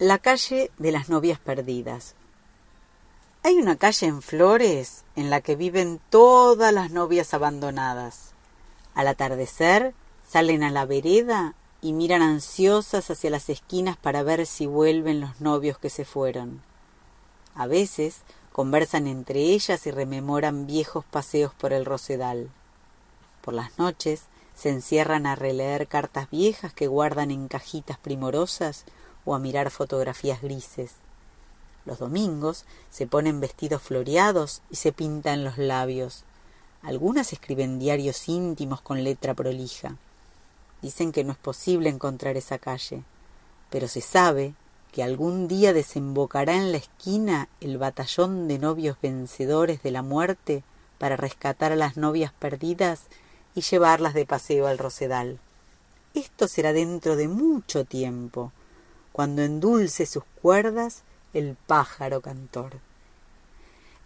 La calle de las novias perdidas. Hay una calle en Flores en la que viven todas las novias abandonadas. Al atardecer salen a la vereda y miran ansiosas hacia las esquinas para ver si vuelven los novios que se fueron. A veces conversan entre ellas y rememoran viejos paseos por el rosedal. Por las noches se encierran a releer cartas viejas que guardan en cajitas primorosas o a mirar fotografías grises. Los domingos se ponen vestidos floreados y se pintan los labios. Algunas escriben diarios íntimos con letra prolija. Dicen que no es posible encontrar esa calle, pero se sabe que algún día desembocará en la esquina el batallón de novios vencedores de la muerte para rescatar a las novias perdidas y llevarlas de paseo al Rosedal. Esto será dentro de mucho tiempo, cuando endulce sus cuerdas el pájaro cantor.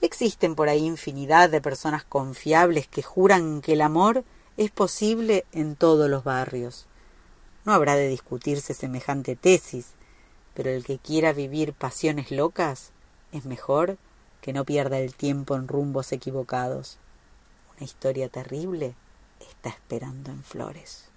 Existen por ahí infinidad de personas confiables que juran que el amor es posible en todos los barrios. No habrá de discutirse semejante tesis, pero el que quiera vivir pasiones locas es mejor que no pierda el tiempo en rumbos equivocados. Una historia terrible está esperando en flores.